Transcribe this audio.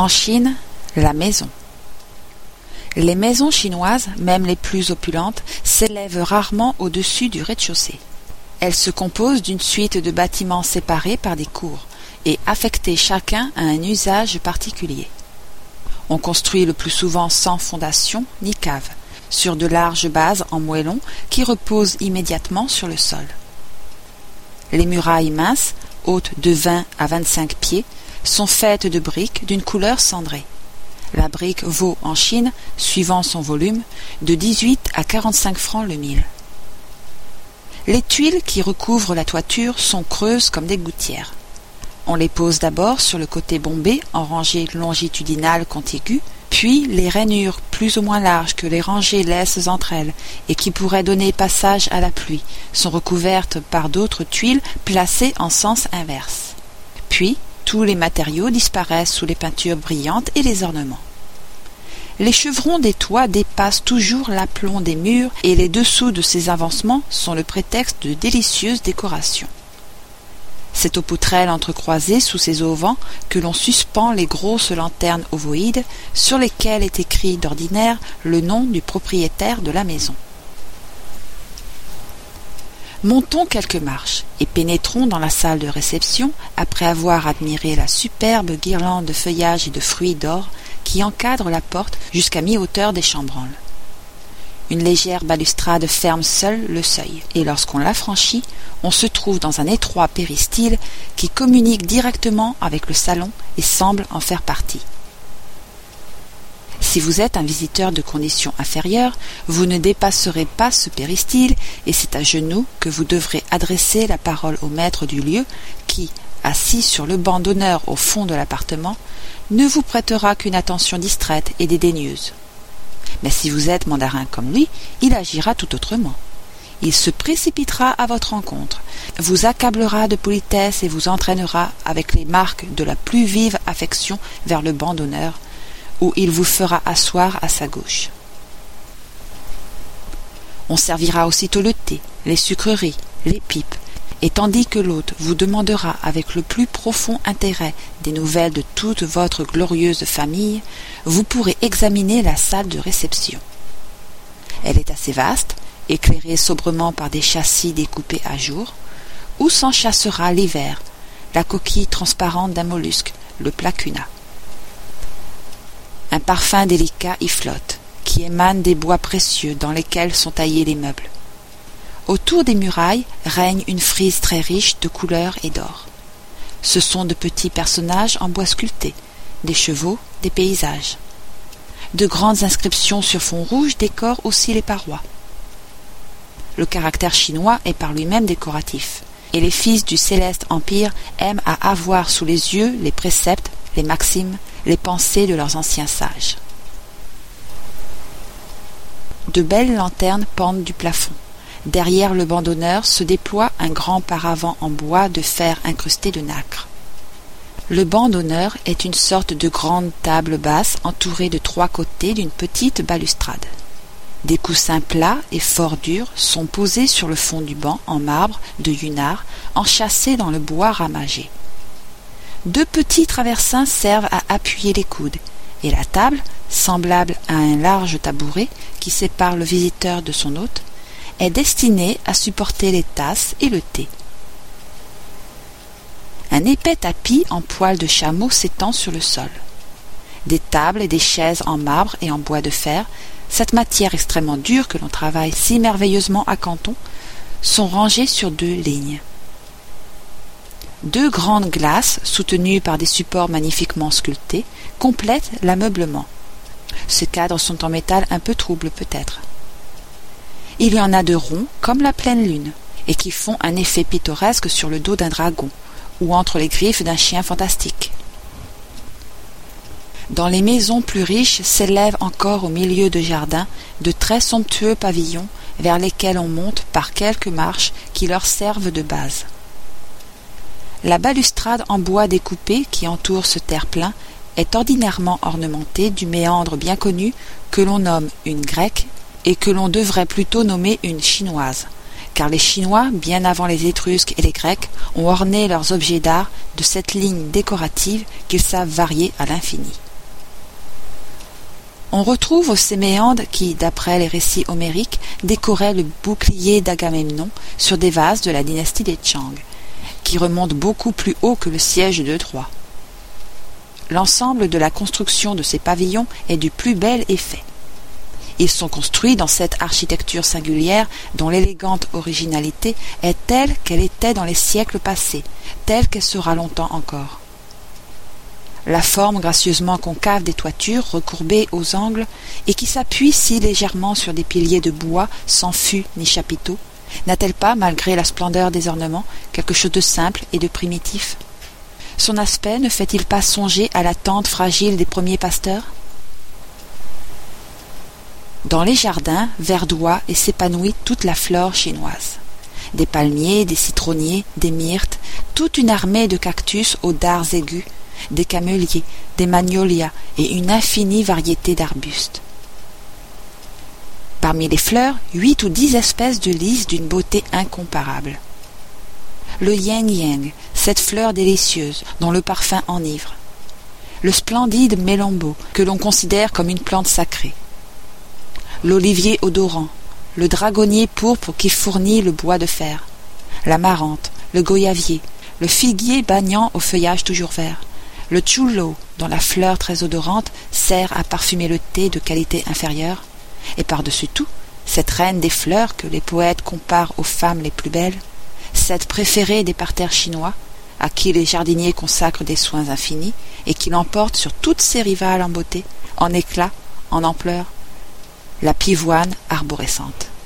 En Chine, la maison. Les maisons chinoises, même les plus opulentes, s'élèvent rarement au-dessus du rez-de-chaussée. Elles se composent d'une suite de bâtiments séparés par des cours et affectés chacun à un usage particulier. On construit le plus souvent sans fondation ni cave, sur de larges bases en moellon qui reposent immédiatement sur le sol. Les murailles minces, de 20 à 25 pieds, sont faites de briques d'une couleur cendrée. La brique vaut en Chine, suivant son volume, de 18 à 45 francs le mille. Les tuiles qui recouvrent la toiture sont creuses comme des gouttières. On les pose d'abord sur le côté bombé en rangées longitudinales contiguës, puis les rainures plus ou moins larges que les rangées laissent entre elles et qui pourraient donner passage à la pluie sont recouvertes par d'autres tuiles placées en sens inverse. Puis tous les matériaux disparaissent sous les peintures brillantes et les ornements. Les chevrons des toits dépassent toujours l'aplomb des murs et les dessous de ces avancements sont le prétexte de délicieuses décorations. C'est aux poutrelles entrecroisées sous ces auvents que l'on suspend les grosses lanternes ovoïdes sur lesquelles est écrit d'ordinaire le nom du propriétaire de la maison. Montons quelques marches et pénétrons dans la salle de réception après avoir admiré la superbe guirlande de feuillages et de fruits d'or qui encadre la porte jusqu'à mi-hauteur des chambranles. Une légère balustrade ferme seule le seuil, et lorsqu'on la franchit, on se trouve dans un étroit péristyle qui communique directement avec le salon et semble en faire partie. Si vous êtes un visiteur de condition inférieure, vous ne dépasserez pas ce péristyle et c'est à genoux que vous devrez adresser la parole au maître du lieu qui, assis sur le banc d'honneur au fond de l'appartement, ne vous prêtera qu'une attention distraite et dédaigneuse. Mais si vous êtes mandarin comme lui, il agira tout autrement. Il se précipitera à votre rencontre, vous accablera de politesse et vous entraînera avec les marques de la plus vive affection vers le banc d'honneur, où il vous fera asseoir à sa gauche. On servira aussitôt le thé, les sucreries, les pipes, et tandis que l'hôte vous demandera avec le plus profond intérêt des nouvelles de toute votre glorieuse famille, vous pourrez examiner la salle de réception. Elle est assez vaste, éclairée sobrement par des châssis découpés à jour, où s'enchassera l'hiver, la coquille transparente d'un mollusque, le placuna. Un parfum délicat y flotte, qui émane des bois précieux dans lesquels sont taillés les meubles. Autour des murailles règne une frise très riche de couleurs et d'or. Ce sont de petits personnages en bois sculpté, des chevaux, des paysages. De grandes inscriptions sur fond rouge décorent aussi les parois. Le caractère chinois est par lui-même décoratif, et les fils du céleste empire aiment à avoir sous les yeux les préceptes, les maximes, les pensées de leurs anciens sages. De belles lanternes pendent du plafond. Derrière le banc d'honneur se déploie un grand paravent en bois de fer incrusté de nacre. Le banc d'honneur est une sorte de grande table basse entourée de trois côtés d'une petite balustrade. Des coussins plats et fort durs sont posés sur le fond du banc en marbre de Yunnar, enchâssé dans le bois ramagé. Deux petits traversins servent à appuyer les coudes, et la table, semblable à un large tabouret qui sépare le visiteur de son hôte, est destinée à supporter les tasses et le thé. Un épais tapis en poil de chameau s'étend sur le sol. Des tables et des chaises en marbre et en bois de fer, cette matière extrêmement dure que l'on travaille si merveilleusement à Canton, sont rangées sur deux lignes. Deux grandes glaces, soutenues par des supports magnifiquement sculptés, complètent l'ameublement. Ces cadres sont en métal un peu troubles peut-être. Il y en a de ronds comme la pleine lune, et qui font un effet pittoresque sur le dos d'un dragon, ou entre les griffes d'un chien fantastique. Dans les maisons plus riches s'élèvent encore au milieu de jardins de très somptueux pavillons vers lesquels on monte par quelques marches qui leur servent de base. La balustrade en bois découpé qui entoure ce terre-plein est ordinairement ornementée du méandre bien connu que l'on nomme une grecque et que l'on devrait plutôt nommer une chinoise, car les Chinois, bien avant les Étrusques et les Grecs, ont orné leurs objets d'art de cette ligne décorative qu'ils savent varier à l'infini. On retrouve aux Séméandes qui, d'après les récits homériques, décoraient le bouclier d'Agamemnon sur des vases de la dynastie des Chang, qui remonte beaucoup plus haut que le siège de Troie. L'ensemble de la construction de ces pavillons est du plus bel effet. Ils sont construits dans cette architecture singulière dont l'élégante originalité est telle qu'elle était dans les siècles passés, telle qu'elle sera longtemps encore. La forme gracieusement concave des toitures recourbées aux angles et qui s'appuient si légèrement sur des piliers de bois sans fût ni chapiteaux, n'a-t-elle pas, malgré la splendeur des ornements, quelque chose de simple et de primitif? Son aspect ne fait-il pas songer à la tente fragile des premiers pasteurs? Dans les jardins verdoie et s'épanouit toute la flore chinoise. Des palmiers, des citronniers, des myrtes, toute une armée de cactus aux dards aigus, des caméliers, des magnolias et une infinie variété d'arbustes. Parmi les fleurs, huit ou dix espèces de lys d'une beauté incomparable. Le yang yang, cette fleur délicieuse dont le parfum enivre. Le splendide mélambeau, que l'on considère comme une plante sacrée. L'olivier odorant, le dragonnier pourpre qui fournit le bois de fer, la marante, le goyavier, le figuier bagnant au feuillage toujours vert, le chulo, dont la fleur très odorante sert à parfumer le thé de qualité inférieure, et par-dessus tout, cette reine des fleurs que les poètes comparent aux femmes les plus belles, cette préférée des parterres chinois, à qui les jardiniers consacrent des soins infinis, et qui l'emporte sur toutes ses rivales en beauté, en éclat, en ampleur, la pivoine arborescente.